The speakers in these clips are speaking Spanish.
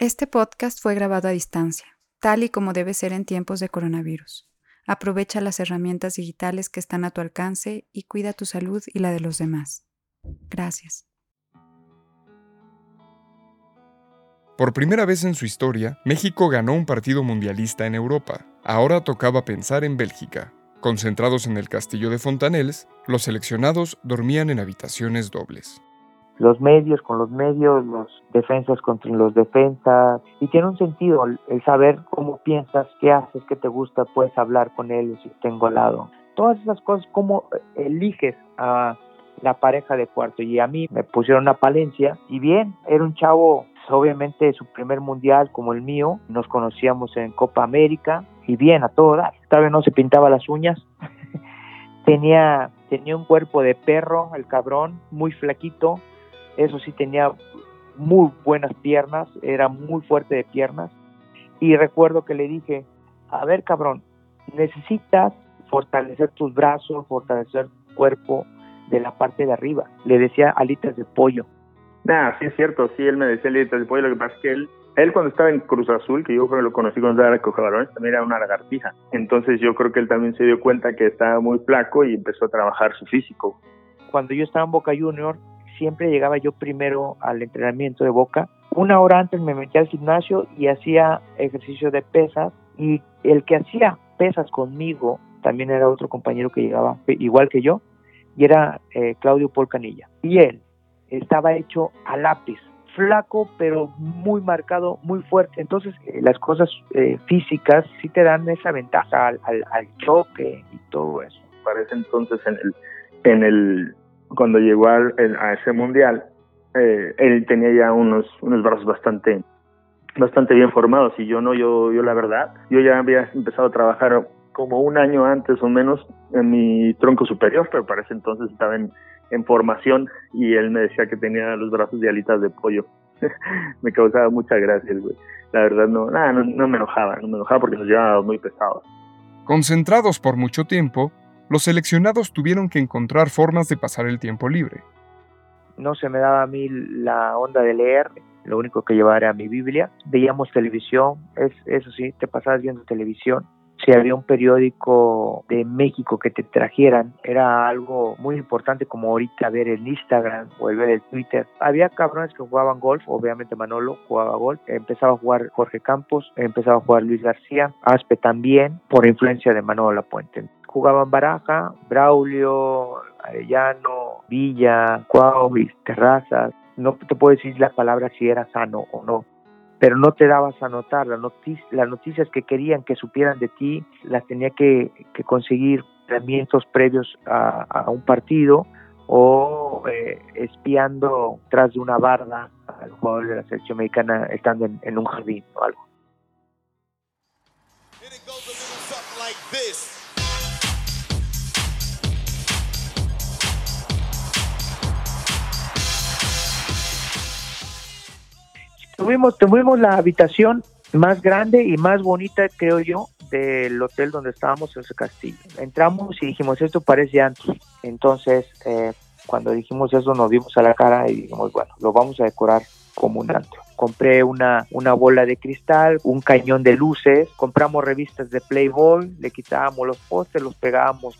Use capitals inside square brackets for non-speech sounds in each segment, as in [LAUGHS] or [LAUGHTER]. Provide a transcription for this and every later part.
Este podcast fue grabado a distancia, tal y como debe ser en tiempos de coronavirus. Aprovecha las herramientas digitales que están a tu alcance y cuida tu salud y la de los demás. Gracias. Por primera vez en su historia, México ganó un partido mundialista en Europa. Ahora tocaba pensar en Bélgica. Concentrados en el castillo de Fontanels, los seleccionados dormían en habitaciones dobles los medios con los medios, los defensas contra los defensas, y tiene un sentido el, saber cómo piensas, qué haces, qué te gusta, puedes hablar con él si tengo al lado. Todas esas cosas, cómo eliges a la pareja de cuarto. Y a mí me pusieron a Palencia, y bien, era un chavo, obviamente su primer mundial como el mío, nos conocíamos en Copa América, y bien, a todo dar. Tal vez no se pintaba las uñas, [LAUGHS] tenía, tenía un cuerpo de perro, el cabrón, muy flaquito, eso sí tenía muy buenas piernas, era muy fuerte de piernas. Y recuerdo que le dije, a ver cabrón, necesitas fortalecer tus brazos, fortalecer tu cuerpo de la parte de arriba. Le decía alitas de pollo. Nah, sí es cierto, sí, él me decía alitas de pollo, lo que pasa es que él, él cuando estaba en Cruz Azul, que yo creo que lo conocí cuando estaba en también era una lagartija. Entonces yo creo que él también se dio cuenta que estaba muy flaco y empezó a trabajar su físico. Cuando yo estaba en Boca Junior, siempre llegaba yo primero al entrenamiento de boca. Una hora antes me metía al gimnasio y hacía ejercicio de pesas y el que hacía pesas conmigo también era otro compañero que llegaba igual que yo y era eh, Claudio Polcanilla. Y él estaba hecho a lápiz, flaco pero muy marcado, muy fuerte. Entonces eh, las cosas eh, físicas sí te dan esa ventaja al, choque y todo eso. Parece entonces en el cuando llegó a, a ese mundial, eh, él tenía ya unos, unos brazos bastante, bastante bien formados y yo no, yo, yo la verdad, yo ya había empezado a trabajar como un año antes o menos en mi tronco superior, pero para ese entonces estaba en, en formación y él me decía que tenía los brazos de alitas de pollo. [LAUGHS] me causaba muchas gracias, güey. La verdad no, nada, no, me enojaba, no me enojaba porque nos llevábamos muy pesados. Concentrados por mucho tiempo, los seleccionados tuvieron que encontrar formas de pasar el tiempo libre. No se me daba a mí la onda de leer, lo único que llevaba era mi Biblia. Veíamos televisión, es, eso sí, te pasabas viendo televisión si había un periódico de México que te trajeran, era algo muy importante como ahorita ver el Instagram o el ver el Twitter. Había cabrones que jugaban golf, obviamente Manolo jugaba golf, empezaba a jugar Jorge Campos, empezaba a jugar Luis García, Aspe también, por influencia de Manolo Lapuente. Jugaban baraja, Braulio, Arellano, Villa, Cuauhis, Terrazas. No te puedo decir la palabra si era sano o no, pero no te dabas a notar. Las, las noticias que querían que supieran de ti las tenía que, conseguir entrenamientos previos a, un partido o eh, espiando tras de una barda al jugador de la selección mexicana estando en, un jardín o algo. Tuvimos, tuvimos la habitación más grande y más bonita, creo yo, del hotel donde estábamos en ese castillo. Entramos y dijimos, esto parece antes. Entonces, eh, cuando dijimos eso, nos vimos a la cara y dijimos, bueno, lo vamos a decorar como un antro. Compré una, una bola de cristal, un cañón de luces, compramos revistas de Playboy, le quitábamos los postes, los pegábamos.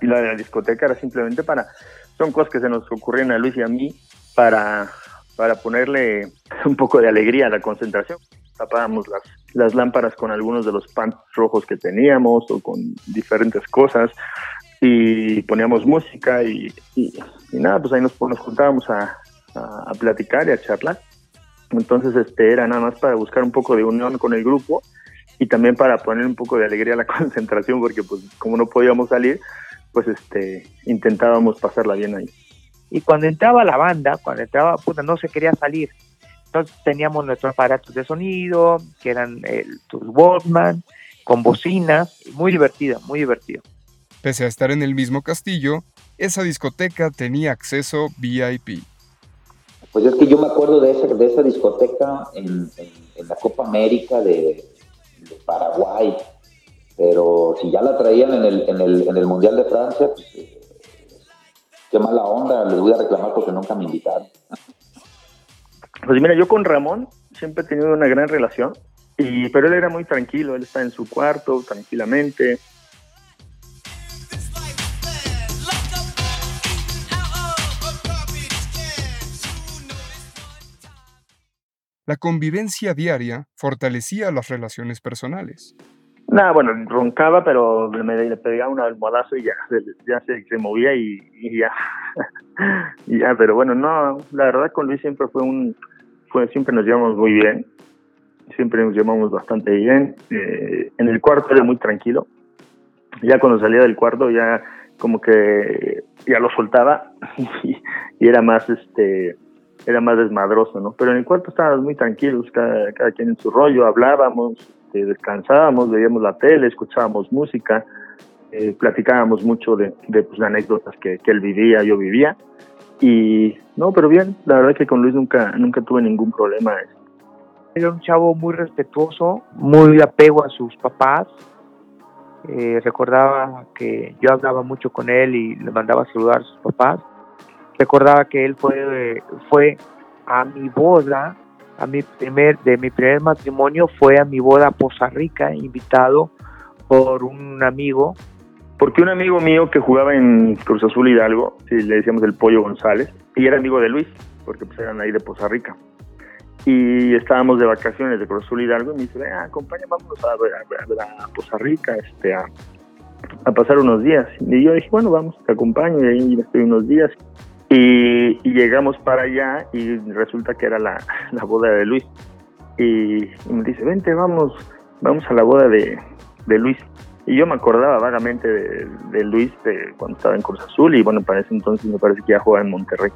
Y la de la discoteca era simplemente para, son cosas que se nos ocurrieron a Luis y a mí para para ponerle [LAUGHS] un poco de alegría a la concentración. Tapábamos las, las lámparas con algunos de los pants rojos que teníamos o con diferentes cosas y poníamos música y, y, nada, pues ahí nos, nos juntábamos a, a, platicar y a charlar. Entonces este era nada más para buscar un poco de unión con el grupo y también para poner un poco de alegría a la [LAUGHS] concentración porque pues como no podíamos salir, pues este intentábamos pasarla bien ahí. Y cuando entraba la banda, cuando entraba, puta, no se quería salir. Entonces teníamos nuestros aparatos de sonido, que eran el, tus Walkman, con bocinas, muy divertido, muy divertido. Pese a estar en el mismo castillo, esa discoteca tenía acceso VIP. Pues es que yo me acuerdo de esa, de esa discoteca en, la Copa América de, Paraguay, pero si ya la traían en el, en el, en el Mundial de Francia, pues qué mala onda, les voy a reclamar porque nunca me invitaron. Pues mira, yo con Ramón siempre he tenido una gran relación, y, pero él era muy tranquilo, él está en su cuarto tranquilamente. La convivencia diaria fortalecía las relaciones personales. Nada, bueno, roncaba, pero le pedía un almohadazo y ya, [LAUGHS] ya se, se movía y, y ya. [LAUGHS] y ya, pero bueno, no, la verdad con Luis siempre fue un, fue, siempre nos llevamos muy bien, siempre nos llevamos bastante bien. Eh, en el cuarto era muy tranquilo. Ya cuando salía del cuarto ya como que ya lo soltaba y, [LAUGHS] y era más este era más desmadroso, ¿no? Pero en el cuarto estábamos muy tranquilos, cada, cada quien en su rollo, hablábamos, este, descansábamos, veíamos la tele, escuchábamos música, eh, platicábamos mucho de, de pues, anécdotas que, que, él vivía, yo vivía. Y no, pero bien, la verdad que con Luis nunca, nunca tuve ningún problema. Era un chavo muy respetuoso, muy apego a sus papás. Eh, recordaba que yo hablaba mucho con él y le mandaba a saludar a sus papás recordaba que él fue, fue a mi boda, a mi primer, de mi primer matrimonio, fue a mi boda a Poza Rica, invitado por un amigo. Porque un amigo mío que jugaba en Cruz Azul Hidalgo, si le decíamos el Pollo González, y era amigo de Luis, porque pues eran ahí de Poza Rica. Y estábamos de vacaciones de Cruz Azul Hidalgo y me dice, ah, acompaña, vámonos a, a, a, a Poza Rica, este, a, a pasar unos días. Y yo dije, bueno, vamos, te acompaño, y ahí estoy unos días. Y, y, llegamos para allá y resulta que era la, [LAUGHS] la boda de Luis. Y, y, me dice, vente, vamos, vamos a la boda de, de Luis. Y yo me acordaba vagamente de, de, Luis de cuando estaba en Cruz Azul y bueno, para ese entonces me parece que ya jugaba en Monterrey.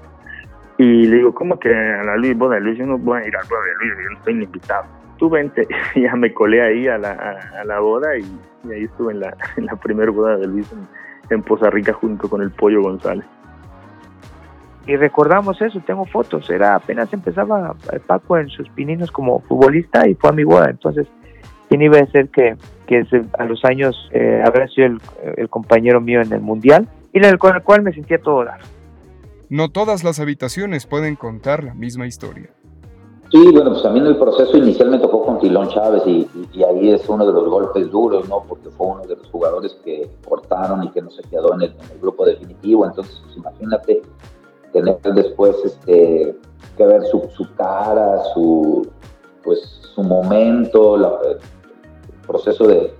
Y le digo, ¿cómo que a la Luis, boda de Luis? Yo no voy a ir a la boda de Luis, yo no estoy invitado. Tú vente. [LAUGHS] Y ya me colé ahí a la, a, a la boda y, y, ahí estuve en la, [LAUGHS] en la primera boda de Luis en, en Poza Rica junto con el Pollo González y recordamos eso, tengo fotos, era apenas empezaba Paco en sus pininos como futbolista y fue a mi boda, entonces quién iba a ser que, que a los años eh, habrá sido el, el, compañero mío en el mundial y con el cual me sentía todo dar. No todas las habitaciones pueden contar la misma historia. Sí, bueno, pues también el proceso inicial me tocó con Tilón Chávez y, y, y, ahí es uno de los golpes duros, ¿no? Porque fue uno de los jugadores que cortaron y que no se quedó en el, en el grupo definitivo, entonces pues, imagínate tener después este, que ver su, cara, su, pues, su momento, el proceso de,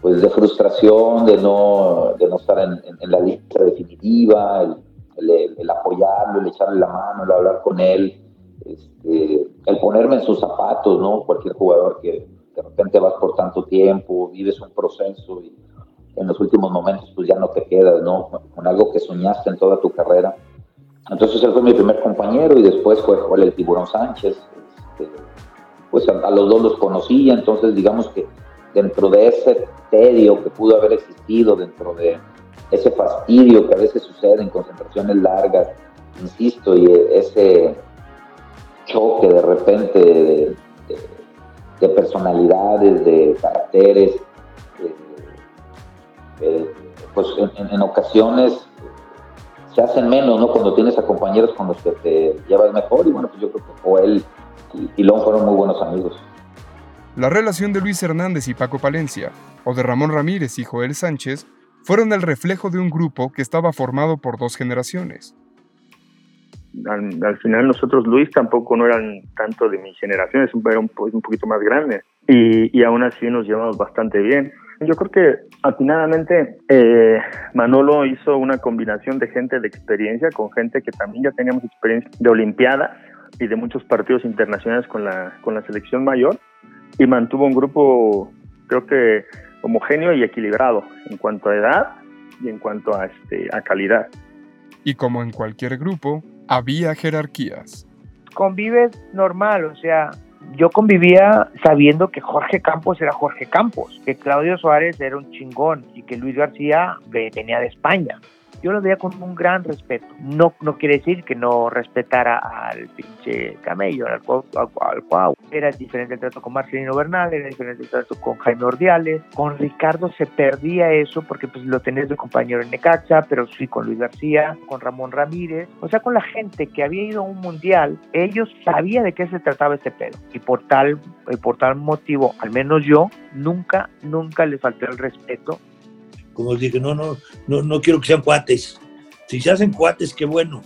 pues, de frustración, de no, de no estar en, la lista definitiva, el, el, el, apoyarlo, el echarle la mano, el hablar con él, este, el ponerme en sus zapatos, ¿no? Cualquier jugador que de repente vas por tanto tiempo, vives un proceso y en los últimos momentos pues ya no te quedas, ¿no? Con algo que soñaste en toda tu carrera entonces él fue mi primer compañero y después fue el Tiburón Sánchez. Este, pues a, los dos los conocía, entonces digamos que dentro de ese tedio que pudo haber existido, dentro de ese fastidio que a veces sucede en concentraciones largas, insisto, y ese choque de repente de, de, de personalidades, de caracteres, eh, pues en, en ocasiones se hacen menos, ¿no? Cuando tienes a compañeros con los que te llevas mejor y bueno, pues yo creo que Joel y Tilón fueron muy buenos amigos. La relación de Luis Hernández y Paco Palencia, o de Ramón Ramírez y Joel Sánchez, fueron el reflejo de un grupo que estaba formado por dos generaciones. Al, al final nosotros, Luis, tampoco no eran tanto de mi generación, era un, un poquito más grande y, y aún así nos llevamos bastante bien. Yo creo que atinadamente eh, Manolo hizo una combinación de gente de experiencia con gente que también ya teníamos experiencia de Olimpiadas y de muchos partidos internacionales con la, con la selección mayor y mantuvo un grupo creo que homogéneo y equilibrado en cuanto a edad y en cuanto a, este, a calidad. Y como en cualquier grupo, había jerarquías. Convives normal, o sea, yo convivía sabiendo que Jorge Campos era Jorge Campos, que Claudio Suárez era un chingón y que Luis García venía de España. Yo lo veía con un gran respeto. No, no quiere decir que no respetara al pinche camello, al cuau, Era diferente el trato con Marcelino Bernal, era diferente el trato con Jaime Ordiales. Con Ricardo se perdía eso porque pues lo tenés de compañero en Necaxa, pero sí con Luis García, con Ramón Ramírez. O sea, con la gente que había ido a un mundial, ellos sabían de qué se trataba este pedo. Y por tal, por tal motivo, al menos yo, nunca, nunca les falté el respeto como dije, no, no, no, no quiero que sean cuates. Si se hacen cuates, qué bueno,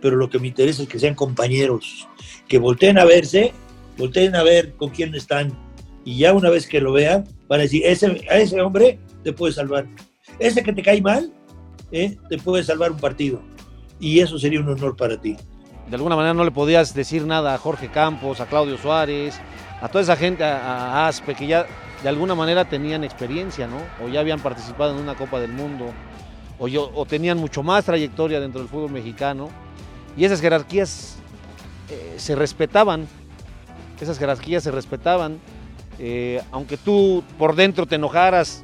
pero lo que me interesa es que sean compañeros, que volteen a verse, volteen a ver con quién están, y ya una vez que lo vean, van a decir, ese, a ese hombre te puede salvar. Ese que te cae mal, ¿eh? te puede salvar un partido. Y eso sería un honor para ti. De alguna manera no le podías decir nada a Jorge Campos, a Claudio Suárez, a toda esa gente, a Aspe, que ya de alguna manera tenían experiencia, ¿no? O ya habían participado en una Copa del Mundo, o, tenían mucho más trayectoria dentro del fútbol mexicano. Y esas jerarquías eh, se respetaban, esas jerarquías se respetaban, eh, aunque tú por dentro te enojaras,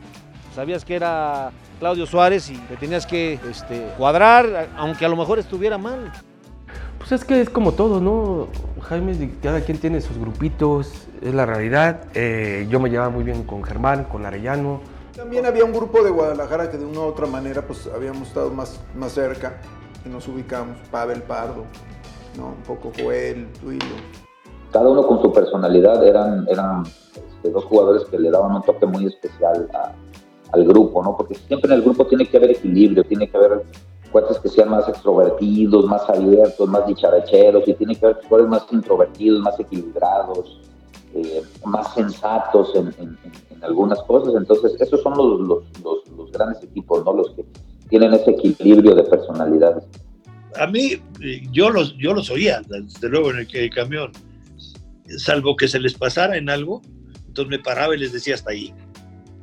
sabías que era Claudio Suárez y te tenías que este, cuadrar, aunque a lo mejor estuviera mal. Pues es que es como todo, ¿no? Jaime, cada quien tiene sus grupitos, es la realidad. Eh, yo me llevaba muy bien con Germán, con Arellano. También había un grupo de Guadalajara que de una u otra manera pues habíamos estado más, más cerca y nos ubicamos. Pavel Pardo, ¿no? Un poco Joel, Tuilo. Cada uno con su personalidad eran, eran este, dos jugadores que le daban un toque muy especial al grupo, ¿no? Porque siempre en el grupo tiene que haber equilibrio, tiene que haber cuates que sean más extrovertidos, más abiertos, más dicharacheros, y tiene que haber jugadores más introvertidos, más equilibrados, eh, más sensatos en, algunas cosas. Entonces, esos son los, los, los, grandes equipos, ¿no? Los que tienen ese equilibrio de personalidades. A mí, yo los, yo los oía, desde luego, en el, camión, salvo que se les pasara en algo, entonces me paraba y les decía hasta ahí.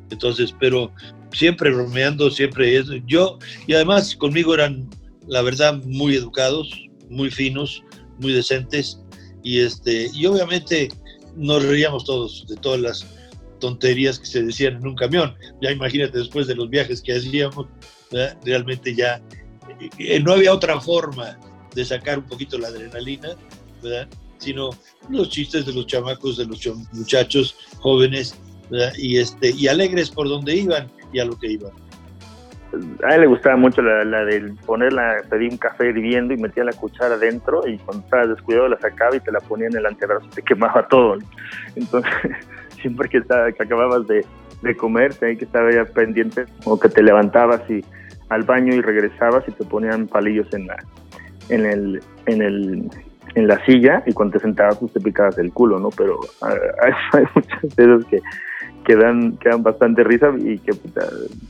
Entonces, pero siempre bromeando, siempre eso. Yo, y además conmigo eran, la verdad, muy educados, muy finos, muy decentes, y este, y obviamente nos reíamos todos de todas las tonterías que se decían en un camión. Ya imagínate después de los viajes que hacíamos, realmente ya eh, no había otra forma de sacar un poquito la adrenalina, sino los chistes de los chamacos, de los muchachos jóvenes, y, este, y alegres por donde iban y a lo que iban. A él le gustaba mucho la, la de ponerla, pedí un café hirviendo y metía la cuchara adentro y cuando estaba descuidado la sacaba y te la ponía en el antebrazo, te quemaba todo. Entonces, [LAUGHS] siempre que, estaba, que acababas de, de comer, tenías que estar ya pendiente o que te levantabas y al baño y regresabas y te ponían palillos en la en el en el en la silla y cuando te sentabas pues te picabas el culo, ¿no? Pero ah, hay, [LAUGHS] hay muchas veces que que dan, bastante risa y que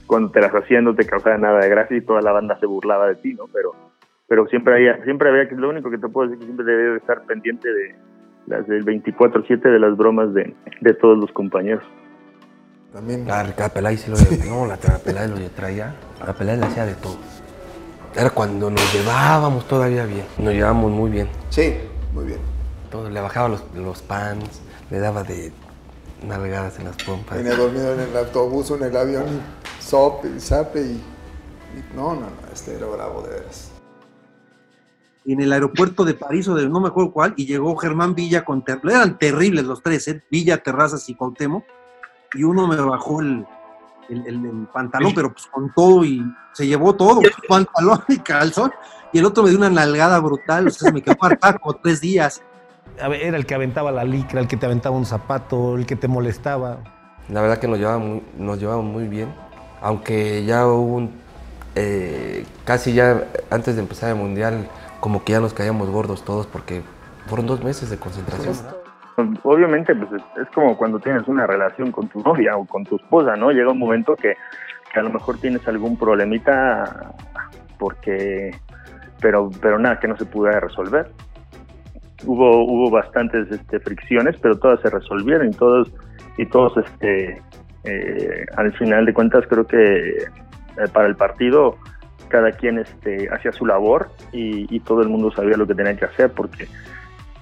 cuando te las hacían no te causaba nada de gracia y toda la banda se burlaba de ti, ¿no? Pero, pero siempre había, siempre había que, lo único que te puedo decir que siempre debía estar pendiente de las del 24-7 de las bromas de, de, todos los compañeros. También. La Peláez sí lo no, la Peláez lo traía, la Peláez le hacía de todo. Era cuando nos llevábamos todavía bien, nos llevábamos muy bien. Sí, muy bien. Todo, le bajaba los, los pants, le daba de nalgadas en las pompas. Venía dormido en el autobús o en el avión y sope y sape y, No, no, no, este era bravo de veras. En el aeropuerto de París o de no me acuerdo cuál, y llegó Germán Villa con... Eran terribles los tres, ¿eh? Villa, Terrazas y Cuauhtémoc, y uno me bajó el, el, pantalón, pero pues con todo y se llevó todo, [LAUGHS] pantalón y calzón, y el otro me dio una nalgada brutal, o sea, me quedó [LAUGHS] como tres días era el que aventaba la licra, el que te aventaba un zapato, el que te molestaba. La verdad que nos llevábamos muy, nos llevaba muy bien, aunque ya hubo un, eh, casi ya antes de empezar el mundial, como que ya nos caíamos gordos todos porque fueron dos meses de concentración. Obviamente, pues es como cuando tienes una relación con tu novia o con tu esposa, ¿no? Llega un momento que, que a lo mejor tienes algún problemita porque, pero, pero nada, que no se pudiera resolver hubo, hubo bastantes este, fricciones, pero todas se resolvieron y todos, y todos este, eh, al final de cuentas creo que eh, para el partido cada quien este, hacía su labor y, todo el mundo sabía lo que tenía que hacer porque,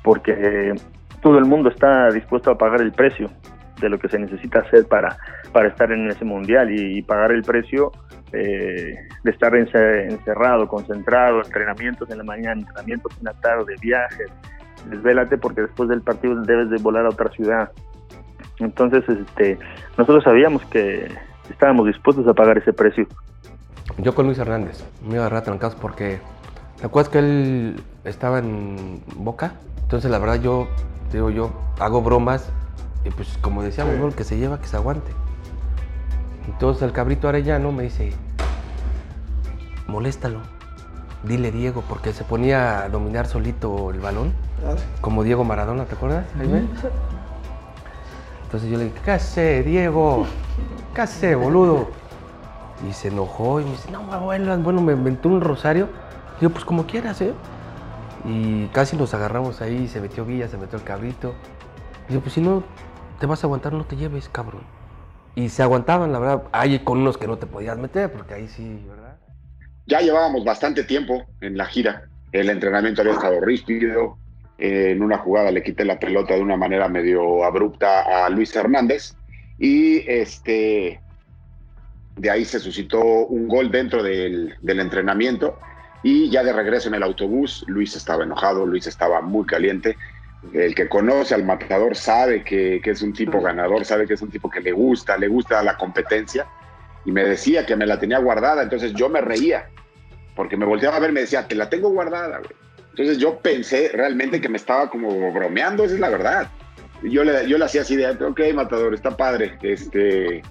porque todo el mundo está dispuesto a pagar el precio de lo que se necesita hacer para, para estar en ese mundial y, pagar el precio eh, de estar encerrado, concentrado, entrenamientos en la mañana, entrenamientos en la tarde, viajes, desvélate porque después del partido debes de volar a otra ciudad. Entonces, este, nosotros sabíamos que estábamos dispuestos a pagar ese precio. Yo con Luis Hernández me iba a trancados porque, ¿te acuerdas que él estaba en Boca? Entonces, la verdad, yo, digo, yo hago bromas y pues como decíamos, ¿no? el que se lleva, que se aguante. Entonces el cabrito arellano me dice, moléstalo, dile Diego, porque se ponía a dominar solito el balón, como Diego Maradona, ¿te acuerdas? Ahí ve. Entonces yo le dije, ¿qué hace, Diego? ¿Qué hace, boludo? Y se enojó y me dice, no me vuelvas. Bueno, me inventó un rosario. Digo, pues como quieras, ¿eh? Y casi nos agarramos ahí, se metió Villa, se metió el cabrito. Digo, pues si no te vas a aguantar, no te lleves, cabrón. Y se aguantaban, la verdad. Hay con unos que no te podías meter, porque ahí sí, ¿verdad? Ya llevábamos bastante tiempo en la gira. El entrenamiento había estado rígido. En una jugada le quité la pelota de una manera medio abrupta a Luis Hernández. Y este, de ahí se suscitó un gol dentro del, del entrenamiento. Y ya de regreso en el autobús, Luis estaba enojado, Luis estaba muy caliente el que conoce al matador sabe que, que, es un tipo ganador, sabe que es un tipo que le gusta, le gusta la competencia. Y me decía que me la tenía guardada, entonces yo me reía, porque me volteaba a ver y me decía, te la tengo guardada, güey. Entonces yo pensé realmente que me estaba como bromeando, esa es la verdad. Yo le, yo le hacía así de, ok, matador, está padre. Este,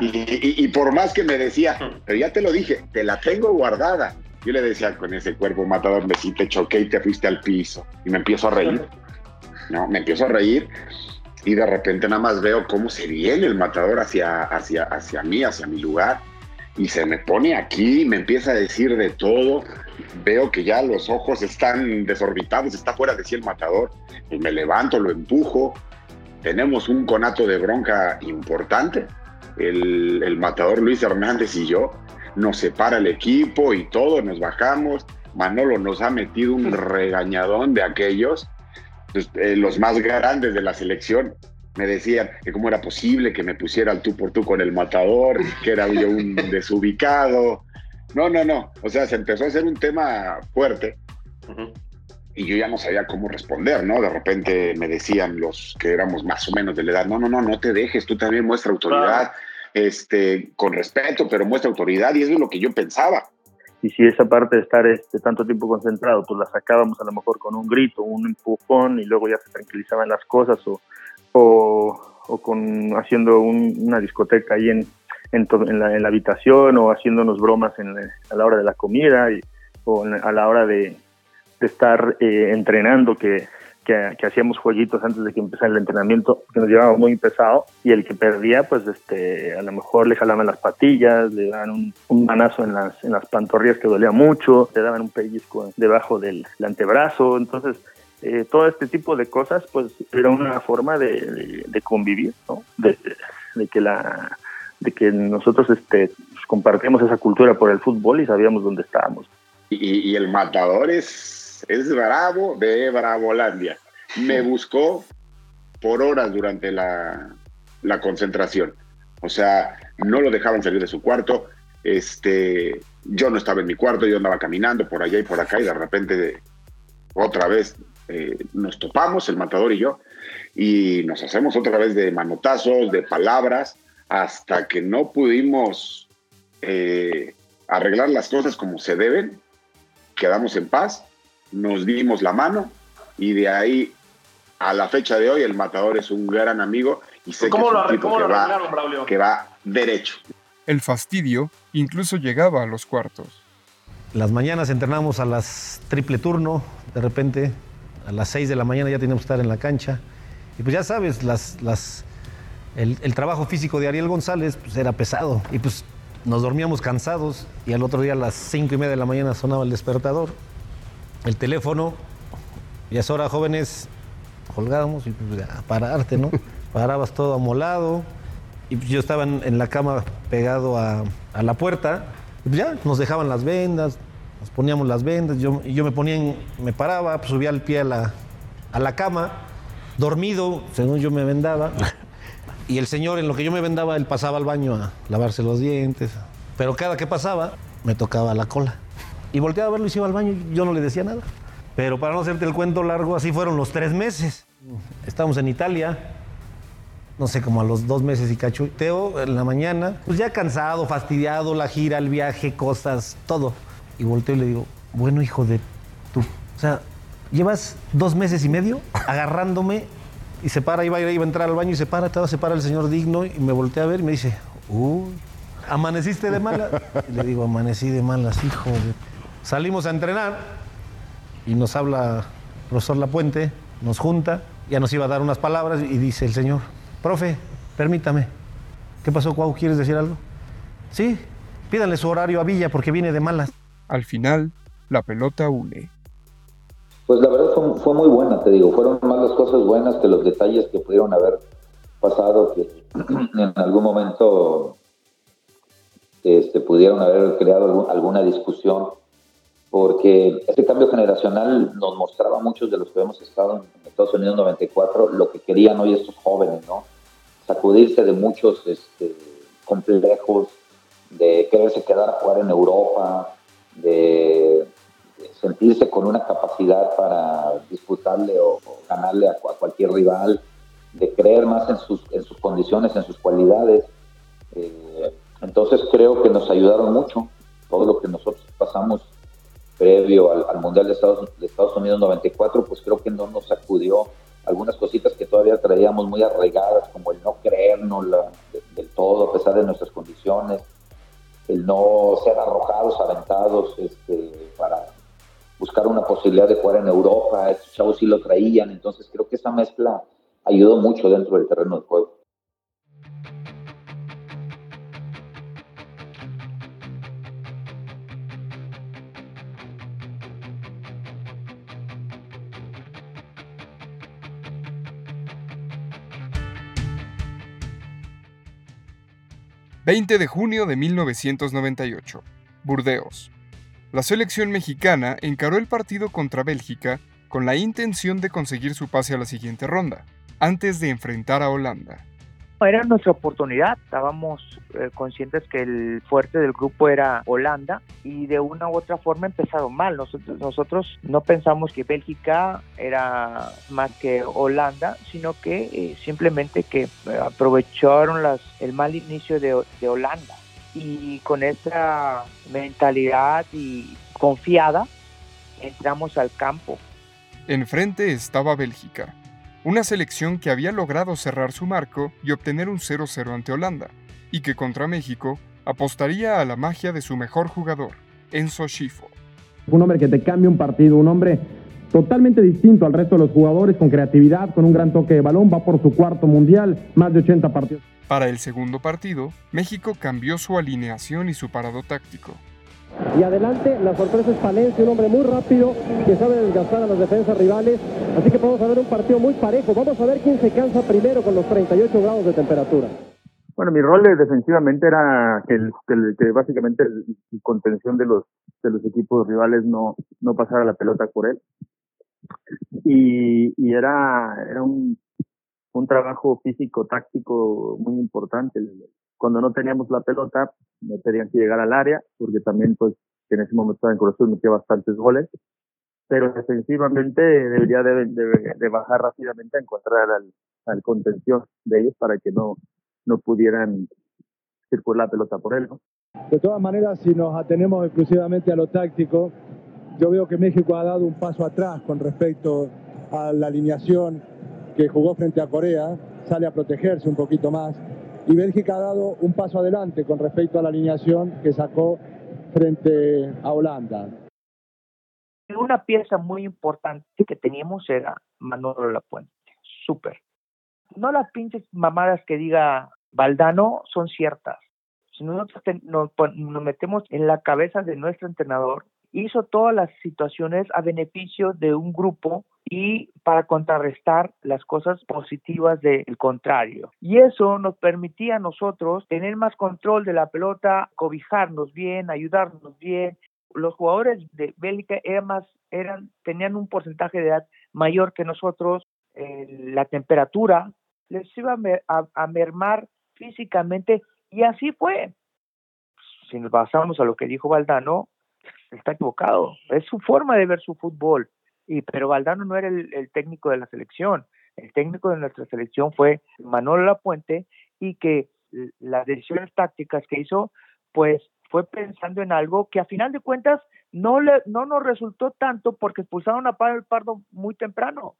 y, por más que me decía, pero ya te lo dije, te la tengo guardada. Yo le decía con ese cuerpo matador, me sí te choqué y te fuiste al piso. Y me empiezo a reír. ¿no? Me empiezo a reír y de repente nada más veo cómo se viene el matador hacia, hacia, hacia mí, hacia mi lugar. Y se me pone aquí, me empieza a decir de todo. Veo que ya los ojos están desorbitados, está fuera de sí el matador. Y me levanto, lo empujo. Tenemos un conato de bronca importante. El, el matador Luis Hernández y yo nos separa el equipo y todo, nos bajamos. Manolo nos ha metido un regañadón de aquellos, pues, eh, los más grandes de la selección. Me decían que cómo era posible que me pusiera al tú por tú con el matador, que era yo un [LAUGHS] desubicado. No, no, no. O sea, se empezó a hacer un tema fuerte. Uh -huh. Y yo ya no sabía cómo responder, ¿no? De repente me decían los que éramos más o menos de la edad, no, no, no, no te dejes, tú también muestra autoridad. Claro este, con respeto, pero muestra autoridad y eso es lo que yo pensaba. Y si esa parte de estar este, tanto tiempo concentrado, pues la sacábamos a lo mejor con un grito, un empujón y luego ya se tranquilizaban las cosas o, o, o con haciendo un, una discoteca ahí en, en, en, la, en, la, habitación o haciéndonos bromas en, a la hora de la comida y, o a la hora de, de estar eh, entrenando que que, hacíamos jueguitos antes de que empezara el entrenamiento, que nos llevaba muy pesado, y el que perdía, pues este, a lo mejor le jalaban las patillas, le daban un, un manazo en las, en las pantorrillas que dolía mucho, le daban un pellizco debajo del, antebrazo, entonces eh, todo este tipo de cosas, pues era una forma de, de, convivir, ¿no? De, que la de que nosotros este, pues, compartíamos esa cultura por el fútbol y sabíamos dónde estábamos. Y el matador es, es bravo de Bravolandia. Me buscó por horas durante la, la, concentración. O sea, no lo dejaban salir de su cuarto. Este, yo no estaba en mi cuarto, yo andaba caminando por allá y por acá y de repente otra vez eh, nos topamos, el matador y yo, y nos hacemos otra vez de manotazos, de palabras, hasta que no pudimos eh, arreglar las cosas como se deben, quedamos en paz, nos dimos la mano y de ahí a la fecha de hoy el matador es un gran amigo y sé que es un tipo que va, Braulio? que va derecho. El fastidio incluso llegaba a los cuartos. Las mañanas entrenamos a las triple turno, de repente a las 6 de la mañana ya teníamos que estar en la cancha. Y pues ya sabes, las, las, el, el, trabajo físico de Ariel González pues era pesado. Y pues nos dormíamos cansados y al otro día a las 5 y media de la mañana sonaba el despertador, el teléfono, y a esa hora jóvenes colgábamos y pues a pararte, ¿no? [LAUGHS] Parabas todo amolado y pues yo estaba en, en la cama pegado a, a, la puerta y pues ya nos dejaban las vendas, nos poníamos las vendas, yo, y yo me ponía, en, me paraba, pues subía el pie a la, a la cama, dormido, según yo me vendaba. [LAUGHS] Y el señor, en lo que yo me vendaba, él pasaba al baño a lavarse los dientes, Pero cada que pasaba, me tocaba la cola. Y volteaba a verlo y se iba al baño yo no le decía nada. Pero para no hacerte el cuento largo, así fueron los tres meses. Estábamos en Italia, no sé, como a los dos meses y cacho. Teo en la mañana, pues ya cansado, fastidiado, la gira, el viaje, cosas, todo. Y volteo y le digo, bueno, hijo de tú. O sea, llevas dos meses y medio agarrándome y se para, iba a, ir, iba a entrar al baño y se para, todo, se para el señor digno y me voltea a ver y me dice, uy, ¿amaneciste de malas? Y le digo, amanecí de malas, hijo de... Salimos a entrenar y nos habla el profesor Lapuente, nos junta, ya nos iba a dar unas palabras y dice el señor, profe, permítame. ¿Qué pasó, Cuau? ¿Quieres decir algo? Sí, pídanle su horario a Villa porque viene de malas. Al final, la pelota une. Pues la verdad fue, fue, muy buena, te digo. Fueron más las cosas buenas que los detalles que pudieron haber pasado, que [CLEARS THROAT] en algún momento este, pudieron haber creado algún, alguna discusión, porque este cambio generacional nos mostraba a muchos de los que hemos estado en Estados Unidos 94 lo que querían hoy estos jóvenes, ¿no? Sacudirse de muchos este, complejos, de quererse quedar a jugar en Europa, de sentirse con una capacidad para disputarle o, ganarle a, a, cualquier rival, de creer más en sus, en sus condiciones, en sus cualidades. Eh, entonces creo que nos ayudaron mucho todo lo que nosotros pasamos previo al, al Mundial de Estados, de Estados, Unidos 94, pues creo que no nos sacudió. Algunas cositas que todavía traíamos muy arraigadas, como el no creernos del todo a pesar de nuestras condiciones, el no ser arrojados, aventados este, para buscar una posibilidad de jugar en Europa, estos chavos sí lo traían, entonces creo que esa mezcla ayudó mucho dentro del terreno de juego. ...20 de junio de 1998... ...Burdeos... La selección mexicana encaró el partido contra Bélgica con la intención de conseguir su pase a la siguiente ronda, antes de enfrentar a Holanda. Era nuestra oportunidad, estábamos eh, conscientes que el fuerte del grupo era Holanda y de una u otra forma empezaron mal. Nosotros, nosotros no pensamos que Bélgica era más que Holanda, sino que eh, simplemente que aprovecharon las, el mal inicio de, de Holanda y con esa mentalidad y confiada entramos al campo. Enfrente estaba Bélgica, una selección que había logrado cerrar su marco y obtener un 0-0 ante Holanda, y que contra México apostaría a la magia de su mejor jugador, Enzo Schifo. Un hombre que te cambia un partido, un hombre totalmente distinto al resto de los jugadores, con creatividad, con un gran toque de balón, va por su cuarto mundial, más de 80 partidos. Para el segundo partido, México cambió su alineación y su parado táctico. Y adelante, la sorpresa es Palencia, un hombre muy rápido que sabe desgastar a las defensas rivales. Así que vamos a ver un partido muy parejo. Vamos a ver quién se cansa primero con los 38 grados de temperatura. Bueno, mi rol defensivamente era que, el, básicamente el, contención de los de los equipos rivales no no pasara la pelota por él y era era un un trabajo físico táctico muy importante cuando no teníamos la pelota me pedían que llegar al área porque también pues en ese momento en Cruz metía bastantes goles pero defensivamente debería de, de, de bajar rápidamente a encontrar al, al contención de ellos para que no no pudieran circular la pelota por él. ¿no? De todas maneras, si nos atenemos exclusivamente a lo táctico, yo veo que México ha dado un paso atrás con respecto a la alineación que jugó frente a Corea, sale a protegerse un poquito más, y Bélgica ha dado un paso adelante con respecto a la alineación que sacó frente a Holanda. Una pieza muy importante que teníamos era Manolo Lapuente, súper no las pinches mamadas que diga Valdano son ciertas. Si nosotros nos, nos metemos en la cabeza de nuestro entrenador, hizo todas las situaciones a beneficio de un grupo y para contrarrestar las cosas positivas del contrario. Y eso nos permitía a nosotros tener más control de la pelota, cobijarnos bien, ayudarnos bien. Los jugadores de Bélgica eran más, eran, tenían un porcentaje de edad mayor que nosotros, eh, la temperatura les iba a, a, mermar físicamente y así fue. si nos basamos a lo que dijo Valdano, está equivocado. Es su forma de ver su fútbol. Y, pero Valdano no era el, el técnico de la selección. El técnico de nuestra selección fue Manuel Lapuente y que las decisiones tácticas que hizo, pues fue pensando en algo que a final de cuentas no le, no nos resultó tanto porque expulsaron a Pablo Pardo muy temprano.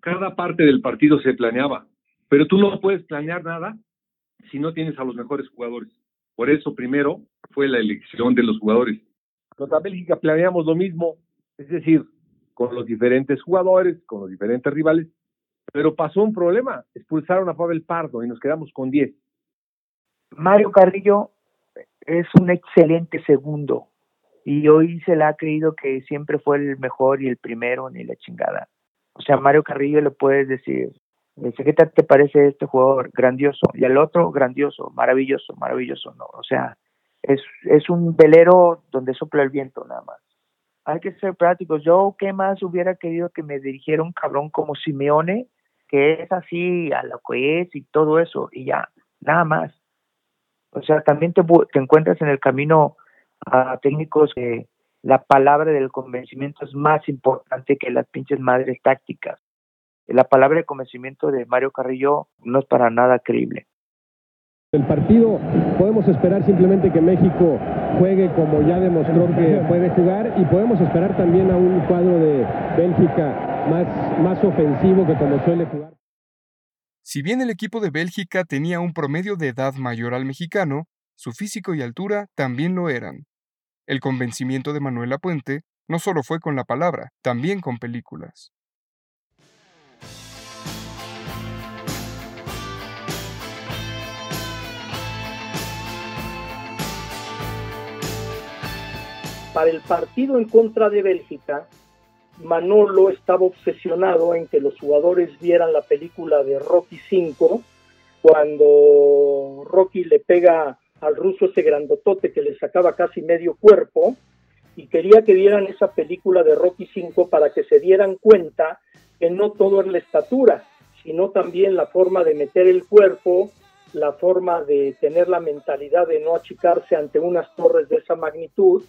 Cada parte del partido se planeaba, pero tú no puedes planear nada si no tienes a los mejores jugadores. Por eso primero fue la elección de los jugadores. Contra Bélgica planeamos lo mismo, es decir, con los diferentes jugadores, con los diferentes rivales, pero pasó un problema, expulsaron a Pavel Pardo y nos quedamos con 10. Mario Carrillo es un excelente segundo y hoy se le ha creído que siempre fue el mejor y el primero ni la chingada. O sea, Mario Carrillo le puedes decir, ¿qué te parece este jugador? Grandioso. Y al otro, grandioso, maravilloso, maravilloso, ¿no? O sea, es, es un velero donde sopla el viento nada más. Hay que ser prácticos. Yo, ¿qué más hubiera querido que me dirigiera un cabrón como Simeone, que es así a lo que es y todo eso, y ya, nada más. O sea, también te, te encuentras en el camino a técnicos que la palabra del convencimiento es más importante que las pinches madres tácticas. La palabra de convencimiento de Mario Carrillo no es para nada creíble. El partido podemos esperar simplemente que México juegue como ya demostró que [LAUGHS] puede jugar y podemos esperar también a un cuadro de Bélgica más, más ofensivo que como suele jugar. Si bien el equipo de Bélgica tenía un promedio de edad mayor al mexicano, su físico y altura también lo eran. El convencimiento de Manuela Puente no solo fue con la palabra, también con películas. Para el partido en contra de Bélgica, Manolo estaba obsesionado en que los jugadores vieran la película de Rocky 5, cuando Rocky le pega al ruso ese grandotote que le sacaba casi medio cuerpo, y quería que vieran esa película de Rocky 5 para que se dieran cuenta que no todo es la estatura, sino también la forma de meter el cuerpo, la forma de tener la mentalidad de no achicarse ante unas torres de esa magnitud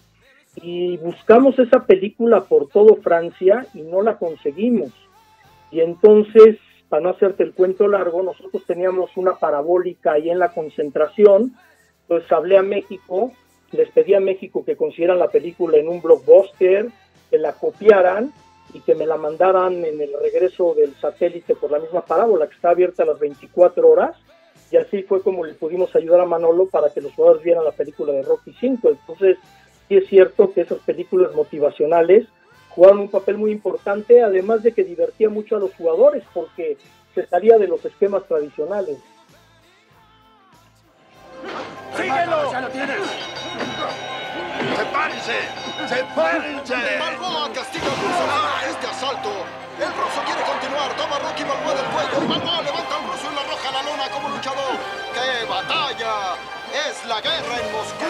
y buscamos esa película por todo Francia y no la conseguimos. Y entonces, para no hacerte el cuento largo, nosotros teníamos una parabólica ahí en la concentración, entonces hablé a México, les pedí a México que consiguieran la película en un blockbuster, que la copiaran y que me la mandaran en el regreso del satélite por la misma parábola que está abierta a las 24 horas. Y así fue como le pudimos ayudar a Manolo para que los jugadores vieran la película de Rocky 5. Entonces, sí es cierto que esas películas motivacionales jugaron un papel muy importante, además de que divertía mucho a los jugadores porque se salía de los esquemas tradicionales. ¡Síguelo! ¡Ya lo tienes! ¡Sepárense! ¡Sepárense! Balboa castiga a este asalto. El ruso quiere continuar. Toma Rocky Balboa del cuello. Balboa levanta al ruso y lo arroja a la lona como luchador. ¡Qué batalla! Es la guerra en Moscú.